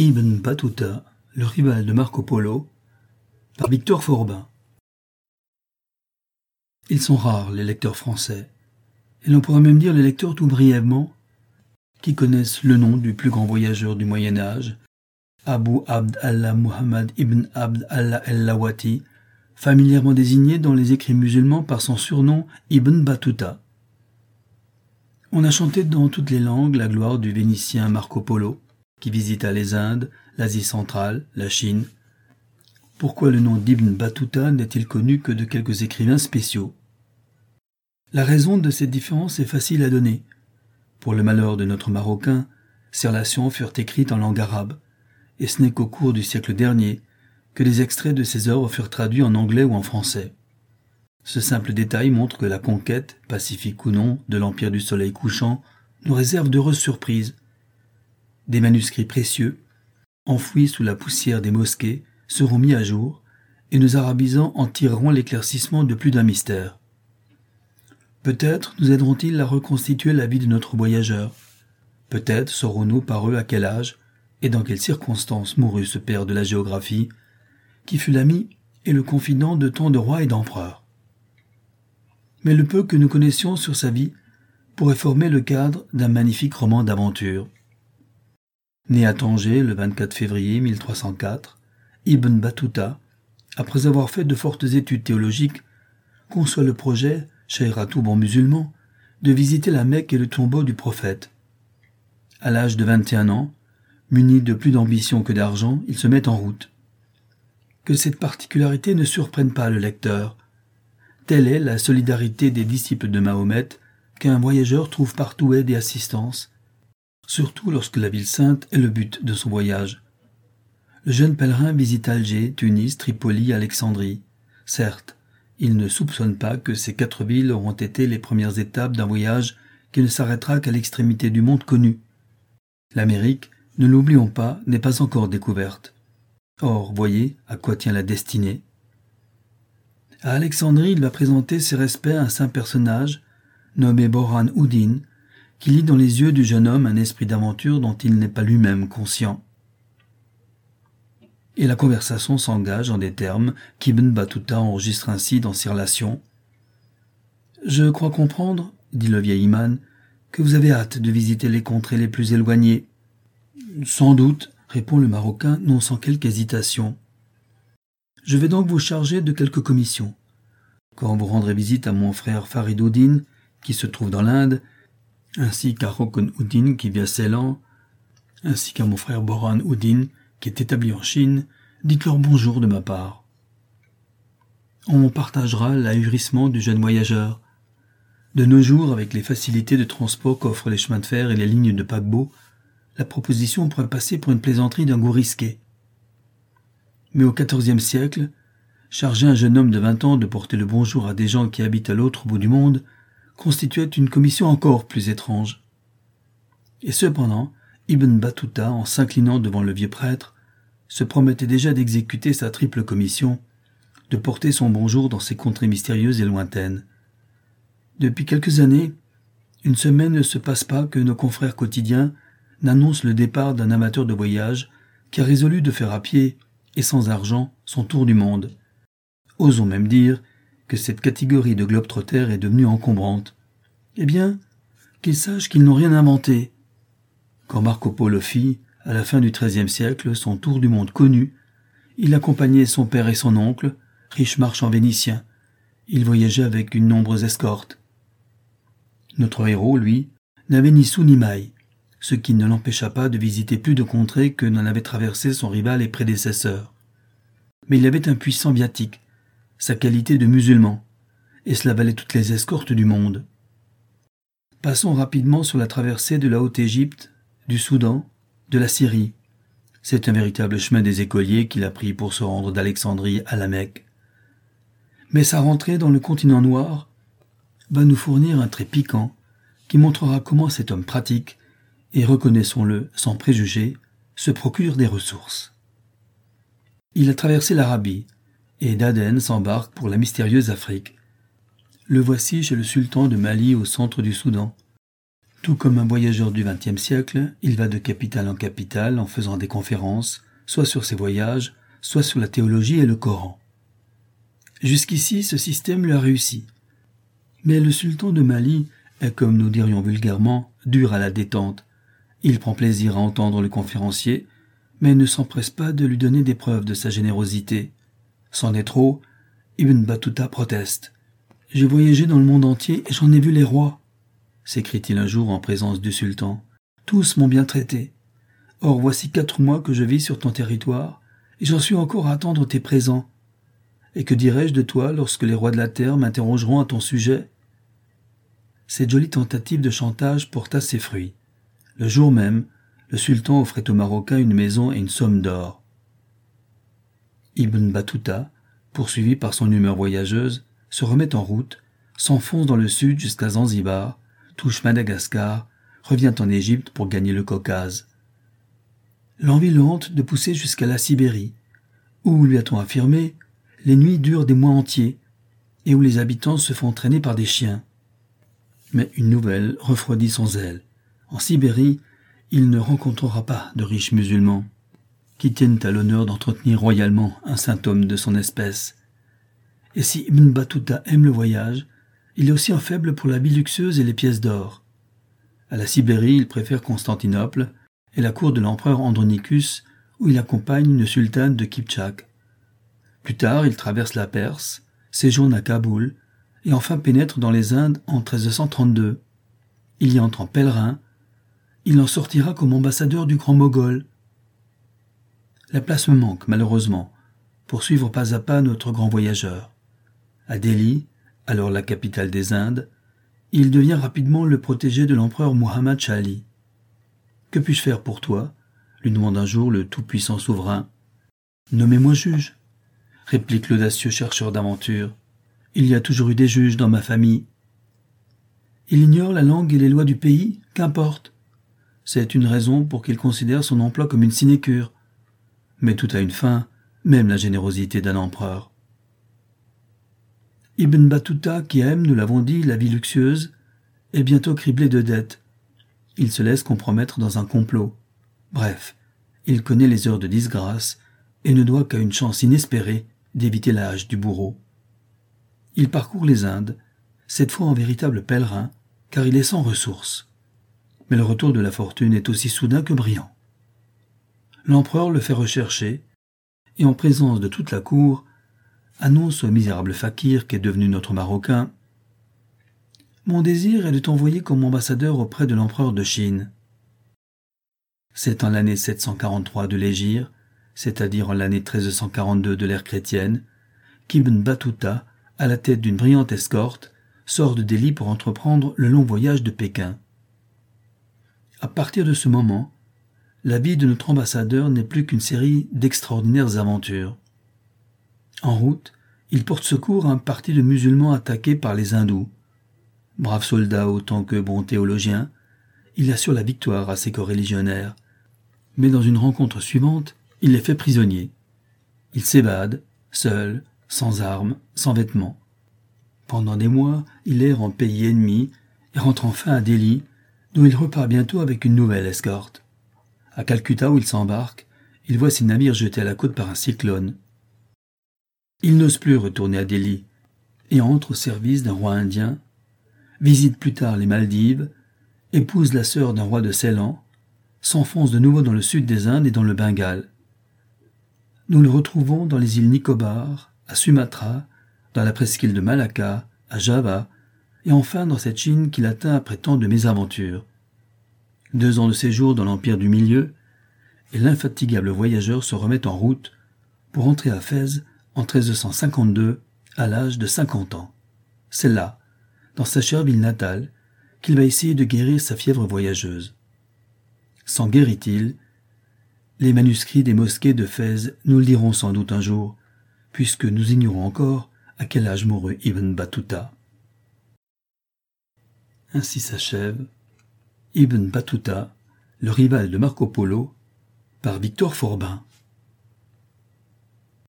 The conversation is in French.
Ibn Battuta, le rival de Marco Polo, par Victor Forbin. Ils sont rares, les lecteurs français, et l'on pourrait même dire les lecteurs tout brièvement, qui connaissent le nom du plus grand voyageur du Moyen Âge, Abu Abd Allah Muhammad ibn Abd Allah el-Lawati, familièrement désigné dans les écrits musulmans par son surnom Ibn Battuta. On a chanté dans toutes les langues la gloire du Vénitien Marco Polo, qui visita les Indes, l'Asie centrale, la Chine. Pourquoi le nom d'Ibn Battuta n'est-il connu que de quelques écrivains spéciaux? La raison de cette différence est facile à donner. Pour le malheur de notre Marocain, ces relations furent écrites en langue arabe, et ce n'est qu'au cours du siècle dernier que les extraits de ces œuvres furent traduits en anglais ou en français. Ce simple détail montre que la conquête, pacifique ou non, de l'Empire du Soleil couchant nous réserve d'heureuses surprises, des manuscrits précieux, enfouis sous la poussière des mosquées, seront mis à jour, et nos arabisants en tireront l'éclaircissement de plus d'un mystère. Peut-être nous aideront-ils à reconstituer la vie de notre voyageur. Peut-être saurons-nous par eux à quel âge et dans quelles circonstances mourut ce père de la géographie, qui fut l'ami et le confident de tant de rois et d'empereurs. Mais le peu que nous connaissions sur sa vie pourrait former le cadre d'un magnifique roman d'aventure. Né à Tanger le 24 février 1304, Ibn Battuta, après avoir fait de fortes études théologiques, conçoit le projet, cher à tout bon musulman, de visiter la Mecque et le tombeau du prophète. À l'âge de 21 ans, muni de plus d'ambition que d'argent, il se met en route. Que cette particularité ne surprenne pas le lecteur. Telle est la solidarité des disciples de Mahomet qu'un voyageur trouve partout aide et assistance, surtout lorsque la ville sainte est le but de son voyage. Le jeune pèlerin visite Alger, Tunis, Tripoli, Alexandrie. Certes, il ne soupçonne pas que ces quatre villes auront été les premières étapes d'un voyage qui ne s'arrêtera qu'à l'extrémité du monde connu. L'Amérique, ne l'oublions pas, n'est pas encore découverte. Or, voyez à quoi tient la destinée. À Alexandrie, il va présenter ses respects à un saint personnage, nommé Boran Houdin, qui lit dans les yeux du jeune homme un esprit d'aventure dont il n'est pas lui-même conscient. Et la conversation s'engage en des termes qu'Ibn Battuta enregistre ainsi dans ses relations. Je crois comprendre, dit le vieil imam, que vous avez hâte de visiter les contrées les plus éloignées. Sans doute, répond le Marocain, non sans quelque hésitation. Je vais donc vous charger de quelques commissions. Quand vous rendrez visite à mon frère Faridoudine, qui se trouve dans l'Inde, ainsi qu'à Rokon Houdin qui vit à Ceylan, ainsi qu'à mon frère Boran Houdin qui est établi en Chine, dites-leur bonjour de ma part. On partagera l'ahurissement du jeune voyageur. De nos jours, avec les facilités de transport qu'offrent les chemins de fer et les lignes de paquebot, la proposition pourrait passer pour une plaisanterie d'un goût risqué. Mais au XIVe siècle, charger un jeune homme de vingt ans de porter le bonjour à des gens qui habitent à l'autre bout du monde constituait une commission encore plus étrange. Et cependant, Ibn Battuta, en s'inclinant devant le vieux prêtre, se promettait déjà d'exécuter sa triple commission, de porter son bonjour dans ces contrées mystérieuses et lointaines. Depuis quelques années, une semaine ne se passe pas que nos confrères quotidiens n'annoncent le départ d'un amateur de voyage qui a résolu de faire à pied et sans argent son tour du monde. Osons même dire que cette catégorie de globetrotters est devenue encombrante. Eh bien, qu'ils sachent qu'ils n'ont rien inventé. Quand Marco Polo fit, à la fin du XIIIe siècle, son tour du monde connu, il accompagnait son père et son oncle, riches marchands vénitiens. Il voyageait avec une nombreuse escorte. Notre héros, lui, n'avait ni sou ni maille, ce qui ne l'empêcha pas de visiter plus de contrées que n'en avait traversé son rival et prédécesseur. Mais il avait un puissant viatique, sa qualité de musulman, et cela valait toutes les escortes du monde. Passons rapidement sur la traversée de la Haute-Égypte, du Soudan, de la Syrie. C'est un véritable chemin des écoliers qu'il a pris pour se rendre d'Alexandrie à la Mecque. Mais sa rentrée dans le continent noir va nous fournir un trait piquant qui montrera comment cet homme pratique, et reconnaissons-le sans préjugés, se procure des ressources. Il a traversé l'Arabie, et d'Aden s'embarque pour la mystérieuse Afrique. Le voici chez le sultan de Mali au centre du Soudan. Tout comme un voyageur du XXe siècle, il va de capitale en capitale en faisant des conférences, soit sur ses voyages, soit sur la théologie et le Coran. Jusqu'ici, ce système lui a réussi. Mais le sultan de Mali est, comme nous dirions vulgairement, dur à la détente. Il prend plaisir à entendre le conférencier, mais ne s'empresse pas de lui donner des preuves de sa générosité. C'en est trop, Ibn Battuta proteste. J'ai voyagé dans le monde entier et j'en ai vu les rois, s'écrie-t-il un jour en présence du sultan. Tous m'ont bien traité. Or voici quatre mois que je vis sur ton territoire, et j'en suis encore à attendre tes présents. Et que dirai-je de toi lorsque les rois de la terre m'interrogeront à ton sujet? Cette jolie tentative de chantage porta ses fruits. Le jour même, le sultan offrait aux Marocains une maison et une somme d'or. Ibn Battuta, poursuivi par son humeur voyageuse, se remet en route, s'enfonce dans le sud jusqu'à Zanzibar, touche Madagascar, revient en Égypte pour gagner le Caucase. L'envie le hante de pousser jusqu'à la Sibérie, où, lui a-t-on affirmé, les nuits durent des mois entiers, et où les habitants se font traîner par des chiens. Mais une nouvelle refroidit son zèle. En Sibérie, il ne rencontrera pas de riches musulmans, qui tiennent à l'honneur d'entretenir royalement un saint homme de son espèce. Et si Ibn Battuta aime le voyage, il est aussi un faible pour la vie luxueuse et les pièces d'or. À la Sibérie, il préfère Constantinople et la cour de l'empereur Andronicus, où il accompagne une sultane de Kipchak. Plus tard, il traverse la Perse, séjourne à Kaboul, et enfin pénètre dans les Indes en 1332. Il y entre en pèlerin, il en sortira comme ambassadeur du grand Mogol. La place me manque, malheureusement, pour suivre pas à pas notre grand voyageur. À Delhi, alors la capitale des Indes, il devient rapidement le protégé de l'empereur Muhammad Shah Que puis-je faire pour toi lui demande un jour le tout-puissant souverain. Nommez-moi juge, réplique l'audacieux chercheur d'aventure. Il y a toujours eu des juges dans ma famille. Il ignore la langue et les lois du pays, qu'importe. C'est une raison pour qu'il considère son emploi comme une sinécure. Mais tout a une fin, même la générosité d'un empereur. Ibn Battuta, qui aime, nous l'avons dit, la vie luxueuse, est bientôt criblé de dettes. Il se laisse compromettre dans un complot. Bref, il connaît les heures de disgrâce et ne doit qu'à une chance inespérée d'éviter l'âge du bourreau. Il parcourt les Indes, cette fois en véritable pèlerin, car il est sans ressources. Mais le retour de la fortune est aussi soudain que brillant. L'empereur le fait rechercher, et en présence de toute la cour, annonce au misérable fakir qu'est devenu notre Marocain Mon désir est de t'envoyer comme ambassadeur auprès de l'empereur de Chine. C'est en l'année 743 de l'Égir, c'est-à-dire en l'année 1342 de l'ère chrétienne, qu'Ibn Battuta, à la tête d'une brillante escorte, sort de Delhi pour entreprendre le long voyage de Pékin. À partir de ce moment, la vie de notre ambassadeur n'est plus qu'une série d'extraordinaires aventures. En route, il porte secours à un parti de musulmans attaqués par les hindous. Brave soldat autant que bon théologien, il assure la victoire à ses coreligionnaires. Mais dans une rencontre suivante, il les fait prisonniers. Il s'évade, seul, sans armes, sans vêtements. Pendant des mois, il erre en pays ennemi et rentre enfin à Delhi, d'où il repart bientôt avec une nouvelle escorte. À Calcutta où il s'embarque, il voit ses navires jetés à la côte par un cyclone. Il n'ose plus retourner à Delhi et entre au service d'un roi indien, visite plus tard les Maldives, épouse la sœur d'un roi de Ceylan, s'enfonce de nouveau dans le sud des Indes et dans le Bengale. Nous le retrouvons dans les îles Nicobar, à Sumatra, dans la presqu'île de Malacca, à Java, et enfin dans cette Chine qu'il atteint après tant de mésaventures. Deux ans de séjour dans l'Empire du Milieu, et l'infatigable voyageur se remet en route pour entrer à Fès en 1352 à l'âge de 50 ans. C'est là, dans sa chère ville natale, qu'il va essayer de guérir sa fièvre voyageuse. S'en guérit-il? Les manuscrits des mosquées de Fès nous le diront sans doute un jour, puisque nous ignorons encore à quel âge mourut Ibn Battuta. Ainsi s'achève Ibn Battuta, le rival de Marco Polo, par Victor Forbin.